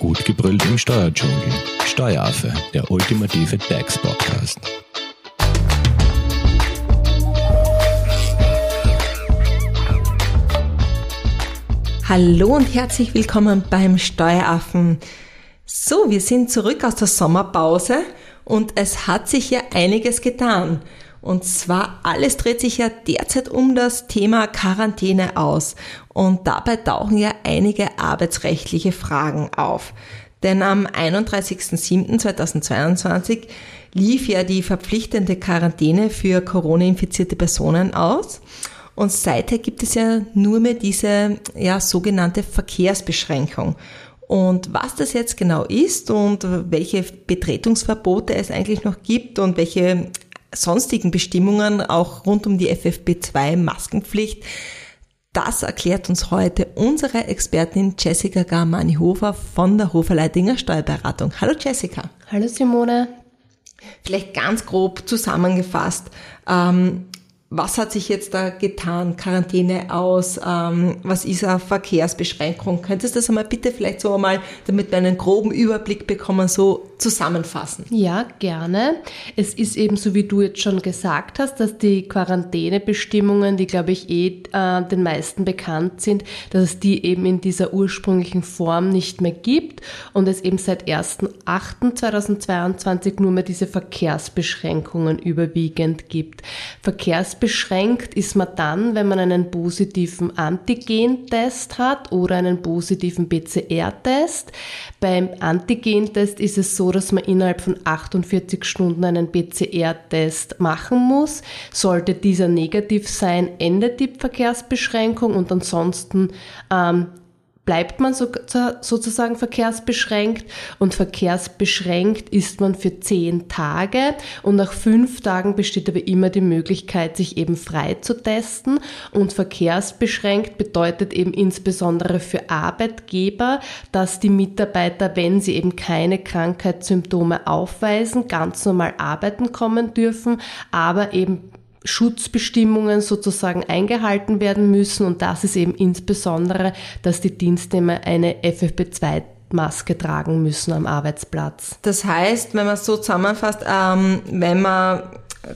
Gut gebrüllt im Steuerdschungel. Steueraffe, der ultimative DAX-Podcast. Hallo und herzlich willkommen beim Steueraffen. So, wir sind zurück aus der Sommerpause und es hat sich ja einiges getan. Und zwar alles dreht sich ja derzeit um das Thema Quarantäne aus. Und dabei tauchen ja einige arbeitsrechtliche Fragen auf. Denn am 31.07.2022 lief ja die verpflichtende Quarantäne für Corona-infizierte Personen aus. Und seither gibt es ja nur mehr diese ja, sogenannte Verkehrsbeschränkung. Und was das jetzt genau ist und welche Betretungsverbote es eigentlich noch gibt und welche sonstigen Bestimmungen auch rund um die FFP2 Maskenpflicht. Das erklärt uns heute unsere Expertin Jessica Garmani-Hofer von der Hofer-Leidinger Steuerberatung. Hallo Jessica. Hallo Simone. Vielleicht ganz grob zusammengefasst. Ähm, was hat sich jetzt da getan? Quarantäne aus? Ähm, was ist eine Verkehrsbeschränkung? Könntest du das einmal bitte vielleicht so einmal, damit wir einen groben Überblick bekommen, so zusammenfassen? Ja, gerne. Es ist eben so, wie du jetzt schon gesagt hast, dass die Quarantänebestimmungen, die glaube ich eh äh, den meisten bekannt sind, dass es die eben in dieser ursprünglichen Form nicht mehr gibt und es eben seit 1.8.2022 nur mehr diese Verkehrsbeschränkungen überwiegend gibt. Verkehrs beschränkt ist man dann, wenn man einen positiven Antigentest hat oder einen positiven PCR-Test. Beim Antigentest ist es so, dass man innerhalb von 48 Stunden einen PCR-Test machen muss. Sollte dieser negativ sein, endet die Verkehrsbeschränkung und ansonsten ähm, bleibt man so, sozusagen verkehrsbeschränkt und verkehrsbeschränkt ist man für zehn Tage und nach fünf Tagen besteht aber immer die Möglichkeit, sich eben frei zu testen und verkehrsbeschränkt bedeutet eben insbesondere für Arbeitgeber, dass die Mitarbeiter, wenn sie eben keine Krankheitssymptome aufweisen, ganz normal arbeiten kommen dürfen, aber eben Schutzbestimmungen sozusagen eingehalten werden müssen und das ist eben insbesondere, dass die Dienstnehmer eine FFP2 Maske tragen müssen am Arbeitsplatz. Das heißt, wenn man es so zusammenfasst, ähm, wenn man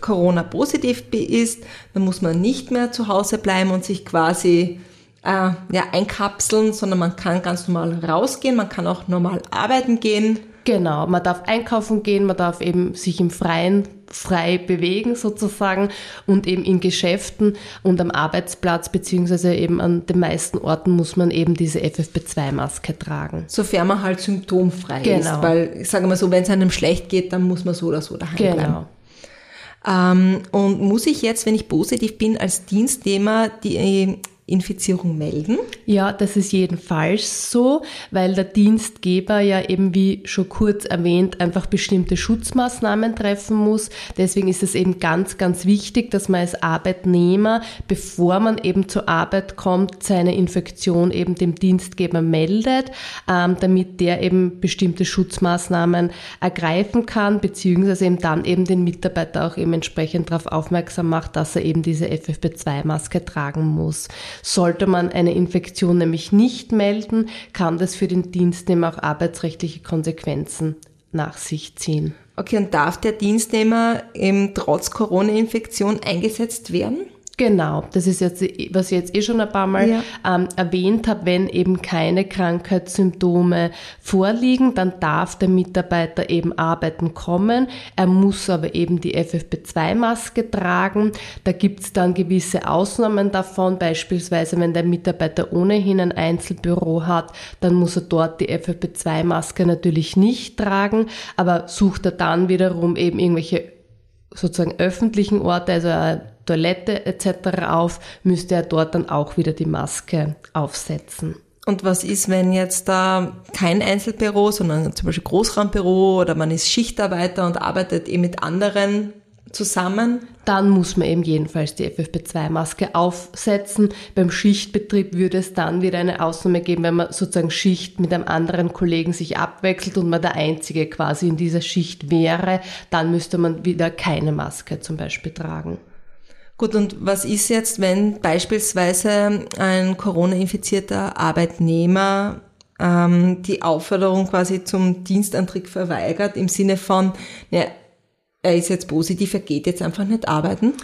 Corona-positiv ist, dann muss man nicht mehr zu Hause bleiben und sich quasi äh, ja, einkapseln, sondern man kann ganz normal rausgehen, man kann auch normal arbeiten gehen. Genau, man darf einkaufen gehen, man darf eben sich im Freien frei bewegen sozusagen und eben in Geschäften und am Arbeitsplatz beziehungsweise eben an den meisten Orten muss man eben diese FFP2-Maske tragen. Sofern man halt symptomfrei genau. ist, weil ich sage mal so, wenn es einem schlecht geht, dann muss man so oder so daheim genau. bleiben. Ähm, und muss ich jetzt, wenn ich positiv bin, als Dienstnehmer die Infizierung melden? Ja, das ist jedenfalls so, weil der Dienstgeber ja eben, wie schon kurz erwähnt, einfach bestimmte Schutzmaßnahmen treffen muss. Deswegen ist es eben ganz, ganz wichtig, dass man als Arbeitnehmer, bevor man eben zur Arbeit kommt, seine Infektion eben dem Dienstgeber meldet, ähm, damit der eben bestimmte Schutzmaßnahmen ergreifen kann, beziehungsweise eben dann eben den Mitarbeiter auch eben entsprechend darauf aufmerksam macht, dass er eben diese FFP2-Maske tragen muss. Sollte man eine Infektion nämlich nicht melden, kann das für den Dienstnehmer auch arbeitsrechtliche Konsequenzen nach sich ziehen. Okay, und darf der Dienstnehmer eben trotz Corona-Infektion eingesetzt werden? Genau, das ist jetzt, was ich jetzt eh schon ein paar Mal ja. ähm, erwähnt habe, wenn eben keine Krankheitssymptome vorliegen, dann darf der Mitarbeiter eben arbeiten kommen. Er muss aber eben die FFP2-Maske tragen. Da gibt's dann gewisse Ausnahmen davon, beispielsweise wenn der Mitarbeiter ohnehin ein Einzelbüro hat, dann muss er dort die FFP2-Maske natürlich nicht tragen, aber sucht er dann wiederum eben irgendwelche sozusagen öffentlichen Orte, also Toilette etc. auf, müsste er dort dann auch wieder die Maske aufsetzen. Und was ist, wenn jetzt da kein Einzelbüro, sondern zum Beispiel Großraumbüro oder man ist Schichtarbeiter und arbeitet eben mit anderen zusammen? Dann muss man eben jedenfalls die FFP2-Maske aufsetzen. Beim Schichtbetrieb würde es dann wieder eine Ausnahme geben, wenn man sozusagen Schicht mit einem anderen Kollegen sich abwechselt und man der Einzige quasi in dieser Schicht wäre. Dann müsste man wieder keine Maske zum Beispiel tragen. Gut, und was ist jetzt, wenn beispielsweise ein Corona-infizierter Arbeitnehmer äh, ähm, die Aufforderung quasi zum Dienstantritt verweigert, im Sinne von, ja, er ist jetzt positiv, er geht jetzt einfach nicht arbeiten?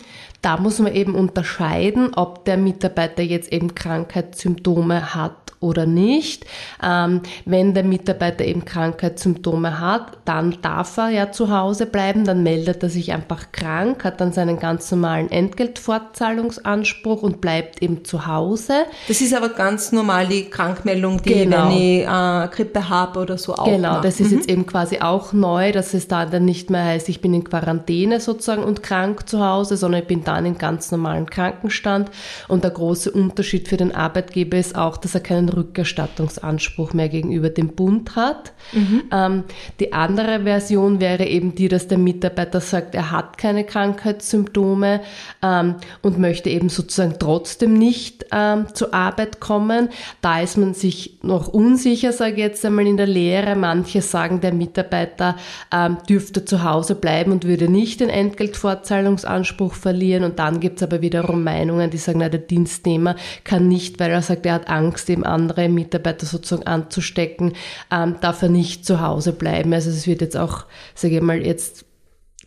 Da muss man eben unterscheiden, ob der Mitarbeiter jetzt eben Krankheitssymptome hat oder nicht. Ähm, wenn der Mitarbeiter eben Krankheitssymptome hat, dann darf er ja zu Hause bleiben, dann meldet er sich einfach krank, hat dann seinen ganz normalen Entgeltfortzahlungsanspruch und bleibt eben zu Hause. Das ist aber ganz normal die Krankmeldung, die genau. wenn ich äh, Grippe habe oder so auch. Genau, macht. das ist mhm. jetzt eben quasi auch neu, dass es da dann nicht mehr heißt, ich bin in Quarantäne sozusagen und krank zu Hause, sondern ich bin dann in ganz normalen Krankenstand. Und der große Unterschied für den Arbeitgeber ist auch, dass er keinen Rückerstattungsanspruch mehr gegenüber dem Bund hat. Mhm. Ähm, die andere Version wäre eben die, dass der Mitarbeiter sagt, er hat keine Krankheitssymptome ähm, und möchte eben sozusagen trotzdem nicht ähm, zur Arbeit kommen. Da ist man sich noch unsicher, sage ich jetzt einmal in der Lehre. Manche sagen, der Mitarbeiter ähm, dürfte zu Hause bleiben und würde nicht den Entgeltfortzahlungsanspruch verlieren. Und dann gibt es aber wiederum Meinungen, die sagen, na, der Dienstnehmer kann nicht, weil er sagt, er hat Angst, eben andere Mitarbeiter sozusagen anzustecken, ähm, darf er nicht zu Hause bleiben. Also es wird jetzt auch, sage ich mal, jetzt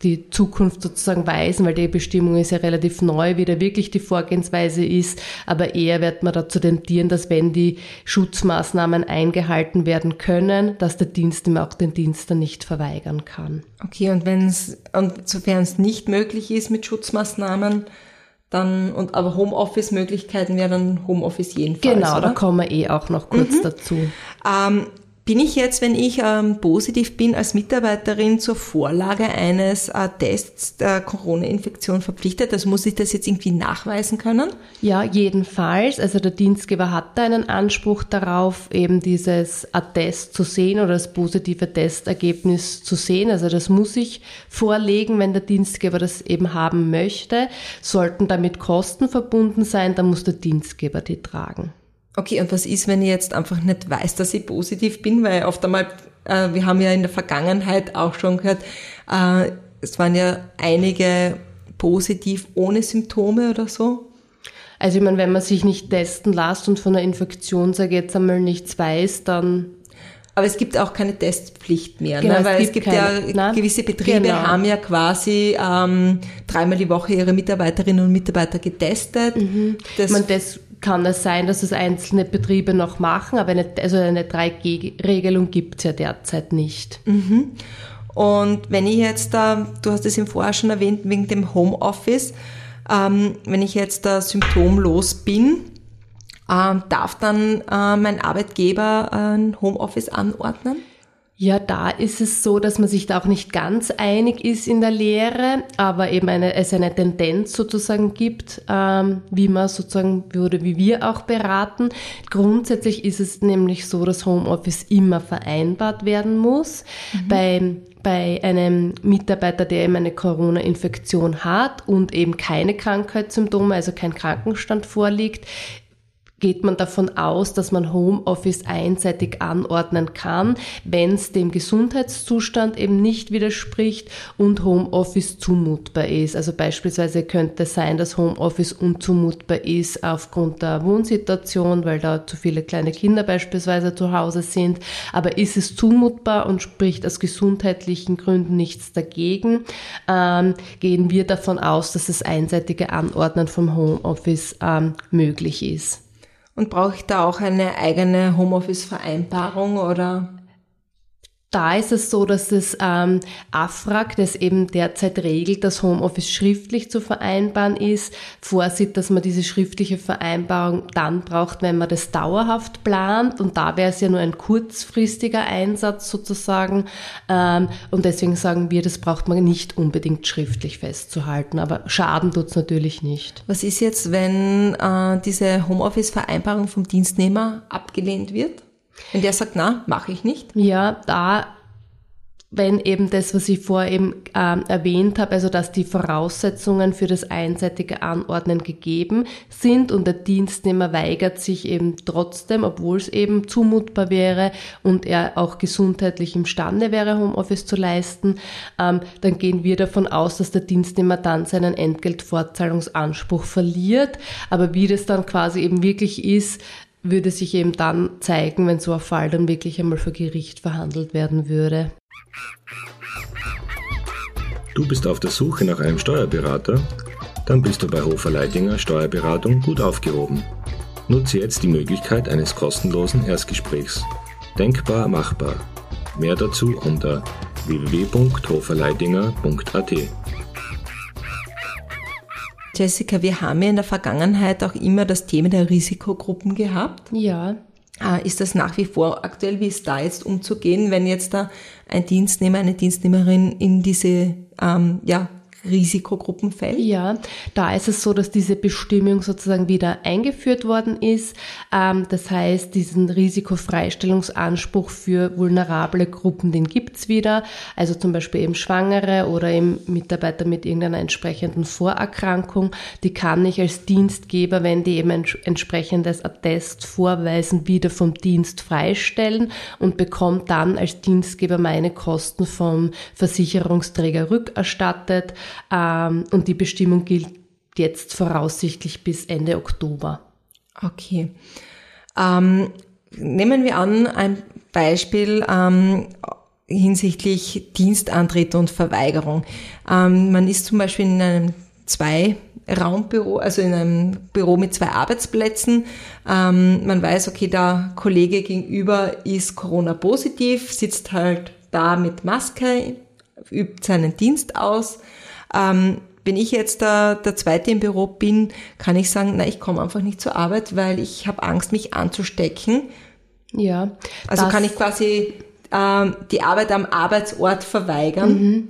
die Zukunft sozusagen weisen, weil die Bestimmung ist ja relativ neu, wie da wirklich die Vorgehensweise ist. Aber eher wird man dazu tendieren, dass wenn die Schutzmaßnahmen eingehalten werden können, dass der Dienst ihm auch den Dienst dann nicht verweigern kann. Okay, und wenn es, und sofern es nicht möglich ist mit Schutzmaßnahmen, dann, und aber Homeoffice-Möglichkeiten wären dann Homeoffice jedenfalls. Genau, oder? da kommen wir eh auch noch kurz mhm. dazu. Ähm, bin ich jetzt, wenn ich ähm, positiv bin, als Mitarbeiterin zur Vorlage eines äh, Tests der Corona-Infektion verpflichtet? Also muss ich das jetzt irgendwie nachweisen können? Ja, jedenfalls. Also der Dienstgeber hat da einen Anspruch darauf, eben dieses Attest zu sehen oder das positive Testergebnis zu sehen. Also das muss ich vorlegen, wenn der Dienstgeber das eben haben möchte. Sollten damit Kosten verbunden sein, dann muss der Dienstgeber die tragen. Okay, und was ist, wenn ich jetzt einfach nicht weiß, dass ich positiv bin? Weil oft einmal, äh, wir haben ja in der Vergangenheit auch schon gehört, äh, es waren ja einige positiv ohne Symptome oder so. Also ich meine, wenn man sich nicht testen lässt und von der Infektion, sage ich jetzt einmal, nichts weiß, dann aber es gibt auch keine Testpflicht mehr, ne? genau, ne? weil es gibt, es gibt keine, ja nein, gewisse Betriebe genau. haben ja quasi ähm, dreimal die Woche ihre Mitarbeiterinnen und Mitarbeiter getestet. Mhm. Das, Man, das kann es sein, dass es einzelne Betriebe noch machen, aber eine, also eine 3G-Regelung gibt es ja derzeit nicht. Mhm. Und wenn ich jetzt da, du hast es im Vorher schon erwähnt, wegen dem Homeoffice, ähm, wenn ich jetzt da symptomlos bin, ähm, darf dann äh, mein Arbeitgeber ein Homeoffice anordnen? Ja, da ist es so, dass man sich da auch nicht ganz einig ist in der Lehre, aber eben eine, es eine Tendenz sozusagen gibt, ähm, wie man sozusagen würde, wie wir auch beraten. Grundsätzlich ist es nämlich so, dass Homeoffice immer vereinbart werden muss. Mhm. Bei bei einem Mitarbeiter, der eben eine Corona-Infektion hat und eben keine Krankheitssymptome, also kein Krankenstand vorliegt, geht man davon aus, dass man Homeoffice einseitig anordnen kann, wenn es dem Gesundheitszustand eben nicht widerspricht und Homeoffice zumutbar ist. Also beispielsweise könnte es sein, dass Homeoffice unzumutbar ist aufgrund der Wohnsituation, weil da zu viele kleine Kinder beispielsweise zu Hause sind. Aber ist es zumutbar und spricht aus gesundheitlichen Gründen nichts dagegen, ähm, gehen wir davon aus, dass das einseitige Anordnen vom Homeoffice ähm, möglich ist. Und brauche ich da auch eine eigene Homeoffice-Vereinbarung oder? Da ist es so, dass das ähm, AFRAG, das eben derzeit regelt, dass Homeoffice schriftlich zu vereinbaren ist, vorsieht, dass man diese schriftliche Vereinbarung dann braucht, wenn man das dauerhaft plant. Und da wäre es ja nur ein kurzfristiger Einsatz sozusagen. Ähm, und deswegen sagen wir, das braucht man nicht unbedingt schriftlich festzuhalten. Aber Schaden tut's natürlich nicht. Was ist jetzt, wenn äh, diese Homeoffice-Vereinbarung vom Dienstnehmer abgelehnt wird? Wenn der sagt, na, mache ich nicht? Ja, da wenn eben das, was ich vorher eben ähm, erwähnt habe, also dass die Voraussetzungen für das einseitige Anordnen gegeben sind und der Dienstnehmer weigert sich eben trotzdem, obwohl es eben zumutbar wäre und er auch gesundheitlich imstande wäre, Homeoffice zu leisten, ähm, dann gehen wir davon aus, dass der Dienstnehmer dann seinen Entgeltfortzahlungsanspruch verliert. Aber wie das dann quasi eben wirklich ist, würde sich eben dann zeigen, wenn so ein Fall dann wirklich einmal vor Gericht verhandelt werden würde. Du bist auf der Suche nach einem Steuerberater? Dann bist du bei Hofer Leidinger Steuerberatung gut aufgehoben. Nutze jetzt die Möglichkeit eines kostenlosen Erstgesprächs. Denkbar machbar. Mehr dazu unter www.hoferleidinger.at. Jessica, wir haben ja in der Vergangenheit auch immer das Thema der Risikogruppen gehabt. Ja. Äh, ist das nach wie vor aktuell? Wie ist da jetzt umzugehen, wenn jetzt da ein Dienstnehmer, eine Dienstnehmerin in diese ähm, ja, Risikogruppen fällt? Ja, da ist es so, dass diese Bestimmung sozusagen wieder eingeführt worden ist. Ähm, das heißt, diesen Risikofreistellungsanspruch für vulnerable Gruppen, den gibt's wieder. Also zum Beispiel eben Schwangere oder eben Mitarbeiter mit irgendeiner entsprechenden Vorerkrankung. Die kann ich als Dienstgeber, wenn die eben ein entsprechendes Attest vorweisen, wieder vom Dienst freistellen und bekommt dann als Dienstgeber meine Kosten vom Versicherungsträger rückerstattet. Ähm, und die Bestimmung gilt jetzt voraussichtlich bis Ende Oktober. Okay. Ähm, nehmen wir an, ein Beispiel ähm, hinsichtlich Dienstantritt und Verweigerung. Ähm, man ist zum Beispiel in einem zwei Raumbüro, also in einem Büro mit zwei Arbeitsplätzen. Ähm, man weiß, okay, der Kollege gegenüber ist Corona-positiv, sitzt halt da mit Maske, übt seinen Dienst aus. Ähm, wenn ich jetzt der, der Zweite im Büro bin, kann ich sagen, na, ich komme einfach nicht zur Arbeit, weil ich habe Angst, mich anzustecken. Ja. Also kann ich quasi ähm, die Arbeit am Arbeitsort verweigern. Mhm.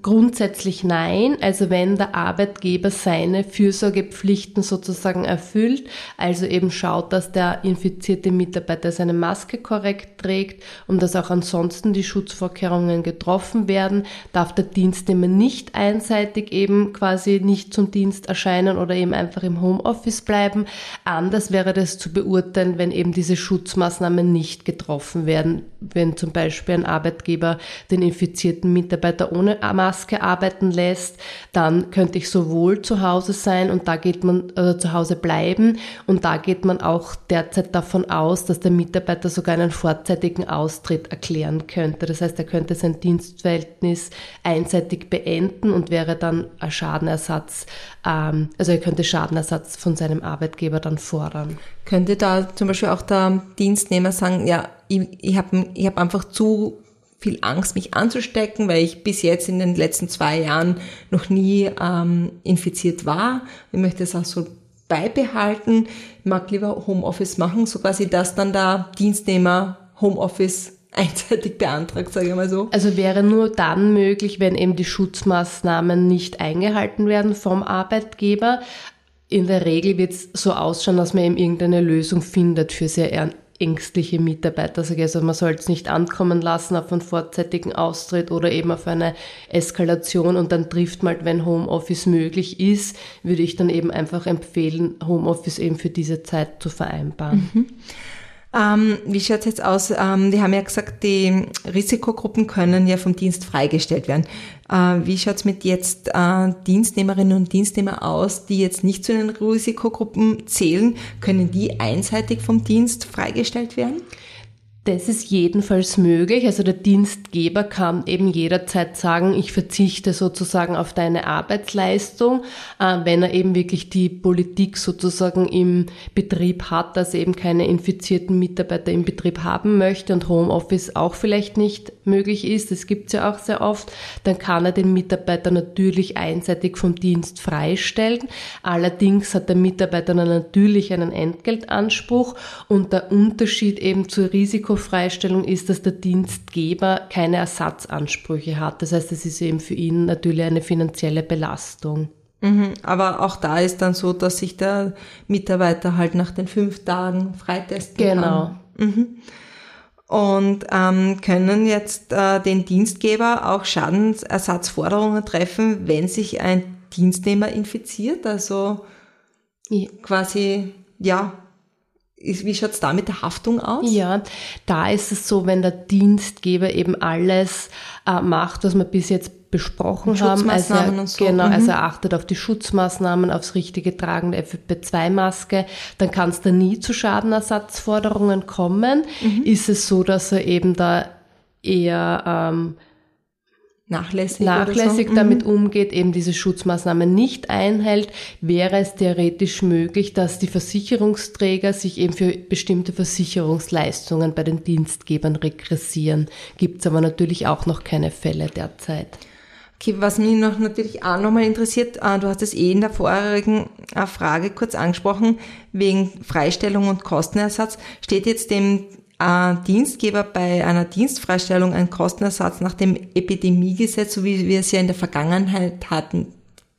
Grundsätzlich nein. Also wenn der Arbeitgeber seine Fürsorgepflichten sozusagen erfüllt, also eben schaut, dass der infizierte Mitarbeiter seine Maske korrekt trägt und dass auch ansonsten die Schutzvorkehrungen getroffen werden, darf der Dienstnehmer nicht einseitig eben quasi nicht zum Dienst erscheinen oder eben einfach im Homeoffice bleiben. Anders wäre das zu beurteilen, wenn eben diese Schutzmaßnahmen nicht getroffen werden. Wenn zum Beispiel ein Arbeitgeber den infizierten Mitarbeiter ohne Maske arbeiten lässt, dann könnte ich sowohl zu Hause sein und da geht man äh, zu Hause bleiben und da geht man auch derzeit davon aus, dass der Mitarbeiter sogar einen vorzeitigen Austritt erklären könnte. Das heißt, er könnte sein Dienstverhältnis einseitig beenden und wäre dann ein Schadenersatz, ähm, also er könnte Schadenersatz von seinem Arbeitgeber dann fordern. Könnte da zum Beispiel auch der Dienstnehmer sagen, ja, ich, ich habe ich hab einfach zu viel Angst, mich anzustecken, weil ich bis jetzt in den letzten zwei Jahren noch nie ähm, infiziert war. Ich möchte es auch so beibehalten. Ich mag lieber Homeoffice machen, so quasi, dass dann der Dienstnehmer Homeoffice einseitig beantragt, sage ich mal so. Also wäre nur dann möglich, wenn eben die Schutzmaßnahmen nicht eingehalten werden vom Arbeitgeber. In der Regel wird es so ausschauen, dass man eben irgendeine Lösung findet für sehr ängstliche Mitarbeiter. Also man soll es nicht ankommen lassen auf einen vorzeitigen Austritt oder eben auf eine Eskalation und dann trifft man, halt, wenn Homeoffice möglich ist, würde ich dann eben einfach empfehlen, Homeoffice eben für diese Zeit zu vereinbaren. Mhm. Ähm, wie schaut es jetzt aus? Ähm, die haben ja gesagt, die Risikogruppen können ja vom Dienst freigestellt werden. Äh, wie schaut es mit jetzt äh, Dienstnehmerinnen und Dienstnehmer aus, die jetzt nicht zu den Risikogruppen zählen? Können die einseitig vom Dienst freigestellt werden? Das ist jedenfalls möglich. Also der Dienstgeber kann eben jederzeit sagen, ich verzichte sozusagen auf deine Arbeitsleistung, äh, wenn er eben wirklich die Politik sozusagen im Betrieb hat, dass er eben keine infizierten Mitarbeiter im Betrieb haben möchte und Homeoffice auch vielleicht nicht möglich ist. Das gibt es ja auch sehr oft. Dann kann er den Mitarbeiter natürlich einseitig vom Dienst freistellen. Allerdings hat der Mitarbeiter natürlich einen Entgeltanspruch und der Unterschied eben zur Risiko Risikofreistellung ist, dass der Dienstgeber keine Ersatzansprüche hat. Das heißt, es ist eben für ihn natürlich eine finanzielle Belastung. Mhm, aber auch da ist dann so, dass sich der Mitarbeiter halt nach den fünf Tagen freitesten genau. kann. Genau. Mhm. Und ähm, können jetzt äh, den Dienstgeber auch Schadensersatzforderungen treffen, wenn sich ein Dienstnehmer infiziert? Also ja. quasi, ja, wie schaut es da mit der Haftung aus? Ja, da ist es so, wenn der Dienstgeber eben alles äh, macht, was man bis jetzt besprochen haben. Also und so. Genau, mhm. also er achtet auf die Schutzmaßnahmen, aufs richtige Tragen der FFP2-Maske. Dann kann es da nie zu Schadenersatzforderungen kommen. Mhm. Ist es so, dass er eben da eher ähm, nachlässig, nachlässig so. damit mhm. umgeht, eben diese Schutzmaßnahmen nicht einhält, wäre es theoretisch möglich, dass die Versicherungsträger sich eben für bestimmte Versicherungsleistungen bei den Dienstgebern regressieren. Gibt es aber natürlich auch noch keine Fälle derzeit. Okay, was mich noch natürlich auch nochmal interessiert, äh, du hast es eh in der vorherigen äh, Frage kurz angesprochen, wegen Freistellung und Kostenersatz. Steht jetzt dem Dienstgeber bei einer Dienstfreistellung einen Kostenersatz nach dem Epidemiegesetz, so wie wir es ja in der Vergangenheit hatten,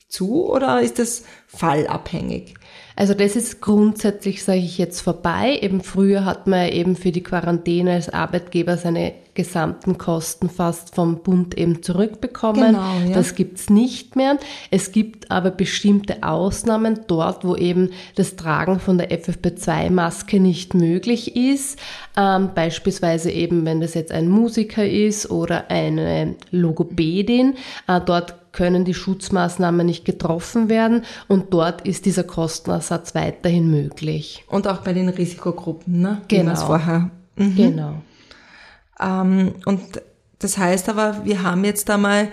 zu oder ist das fallabhängig? Also das ist grundsätzlich, sage ich jetzt, vorbei. Eben früher hat man eben für die Quarantäne als Arbeitgeber seine gesamten Kosten fast vom Bund eben zurückbekommen. Genau, ja. Das gibt's nicht mehr. Es gibt aber bestimmte Ausnahmen dort, wo eben das Tragen von der FFP2-Maske nicht möglich ist. Ähm, beispielsweise eben, wenn das jetzt ein Musiker ist oder eine Logopädin. Äh, dort können die Schutzmaßnahmen nicht getroffen werden und dort ist dieser Kostenersatz weiterhin möglich. Und auch bei den Risikogruppen, ne? Genau. vorher. Mhm. Genau. Ähm, und das heißt aber, wir haben jetzt einmal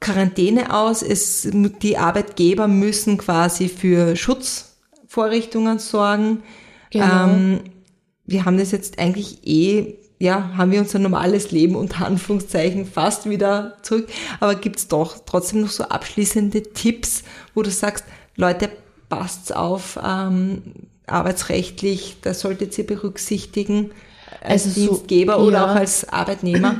Quarantäne aus, es, die Arbeitgeber müssen quasi für Schutzvorrichtungen sorgen. Genau. Ähm, wir haben das jetzt eigentlich eh ja, haben wir unser normales Leben unter Anführungszeichen fast wieder zurück. Aber gibt's doch trotzdem noch so abschließende Tipps, wo du sagst, Leute, passt's auf, ähm, arbeitsrechtlich, das solltet ihr berücksichtigen als also Dienstgeber so, oder ja. auch als Arbeitnehmer?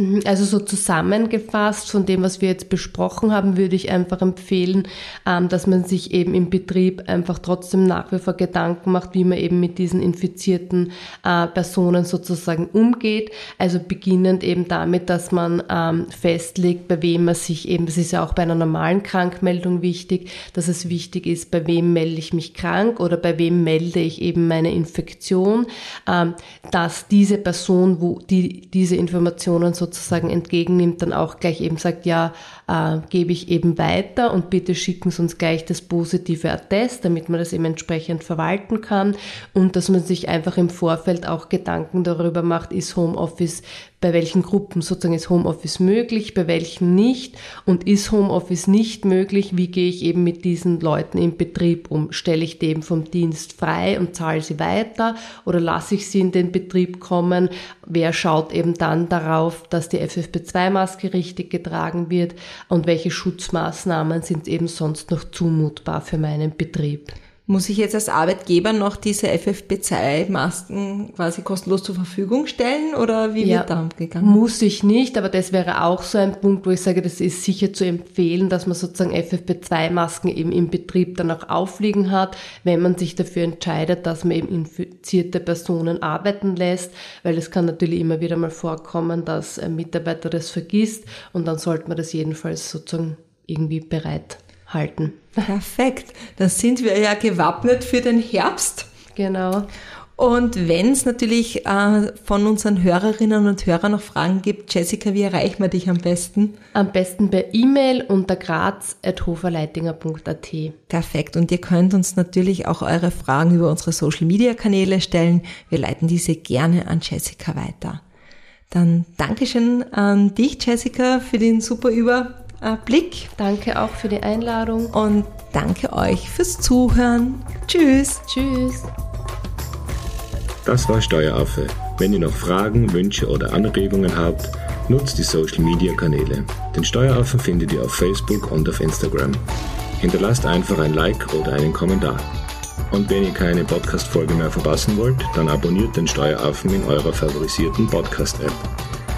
Mhm, also so zusammengefasst von dem, was wir jetzt besprochen haben, würde ich einfach empfehlen, ähm, dass man sich eben im Betrieb einfach trotzdem nach wie vor Gedanken macht, wie man eben mit diesen infizierten äh, Personen sozusagen umgeht. Also beginnend eben damit, dass man ähm, festlegt, bei wem man sich eben, das ist ja auch bei einer normalen Krankmeldung wichtig, dass es wichtig ist, bei wem melde ich mich krank oder bei wem melde ich eben meine Infektion, ähm, dass diese Person, wo die diese Informationen sozusagen sozusagen entgegennimmt, dann auch gleich eben sagt, ja, äh, gebe ich eben weiter und bitte schicken Sie uns gleich das positive Attest, damit man das eben entsprechend verwalten kann und dass man sich einfach im Vorfeld auch Gedanken darüber macht, ist Homeoffice bei welchen Gruppen sozusagen ist Homeoffice möglich, bei welchen nicht und ist Homeoffice nicht möglich, wie gehe ich eben mit diesen Leuten im Betrieb um? Stelle ich die eben vom Dienst frei und zahle sie weiter oder lasse ich sie in den Betrieb kommen? Wer schaut eben dann darauf, dass die FFP2-Maske richtig getragen wird und welche Schutzmaßnahmen sind eben sonst noch zumutbar für meinen Betrieb? Muss ich jetzt als Arbeitgeber noch diese FFP2-Masken quasi kostenlos zur Verfügung stellen oder wie ja, wird da umgegangen? Muss ich nicht, aber das wäre auch so ein Punkt, wo ich sage, das ist sicher zu empfehlen, dass man sozusagen FFP2-Masken eben im Betrieb dann auch aufliegen hat, wenn man sich dafür entscheidet, dass man eben infizierte Personen arbeiten lässt, weil es kann natürlich immer wieder mal vorkommen, dass ein Mitarbeiter das vergisst und dann sollte man das jedenfalls sozusagen irgendwie bereit halten. Perfekt. Dann sind wir ja gewappnet für den Herbst. Genau. Und wenn es natürlich äh, von unseren Hörerinnen und Hörern noch Fragen gibt, Jessica, wie erreichen wir dich am besten? Am besten per E-Mail unter graz.hoferleitinger.at. Perfekt. Und ihr könnt uns natürlich auch eure Fragen über unsere Social-Media-Kanäle stellen. Wir leiten diese gerne an Jessica weiter. Dann Dankeschön an dich, Jessica, für den super Über Blick. Danke auch für die Einladung. Und danke euch fürs Zuhören. Tschüss. Tschüss. Das war Steueraffe. Wenn ihr noch Fragen, Wünsche oder Anregungen habt, nutzt die Social Media Kanäle. Den Steueraffen findet ihr auf Facebook und auf Instagram. Hinterlasst einfach ein Like oder einen Kommentar. Und wenn ihr keine Podcast-Folge mehr verpassen wollt, dann abonniert den Steueraffen in eurer favorisierten Podcast-App.